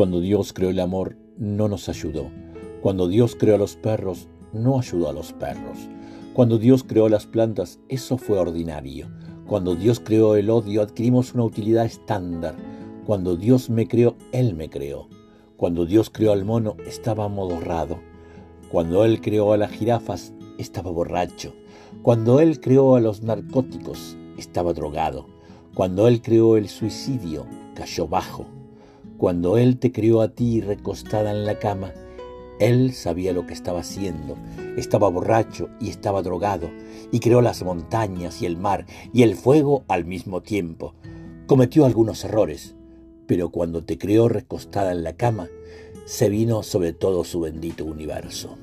Cuando Dios creó el amor, no nos ayudó. Cuando Dios creó a los perros, no ayudó a los perros. Cuando Dios creó las plantas, eso fue ordinario. Cuando Dios creó el odio, adquirimos una utilidad estándar. Cuando Dios me creó, Él me creó. Cuando Dios creó al mono, estaba amodorrado. Cuando Él creó a las jirafas, estaba borracho. Cuando Él creó a los narcóticos, estaba drogado. Cuando Él creó el suicidio, cayó bajo. Cuando Él te creó a ti recostada en la cama, Él sabía lo que estaba haciendo. Estaba borracho y estaba drogado, y creó las montañas y el mar y el fuego al mismo tiempo. Cometió algunos errores, pero cuando te creó recostada en la cama, se vino sobre todo su bendito universo.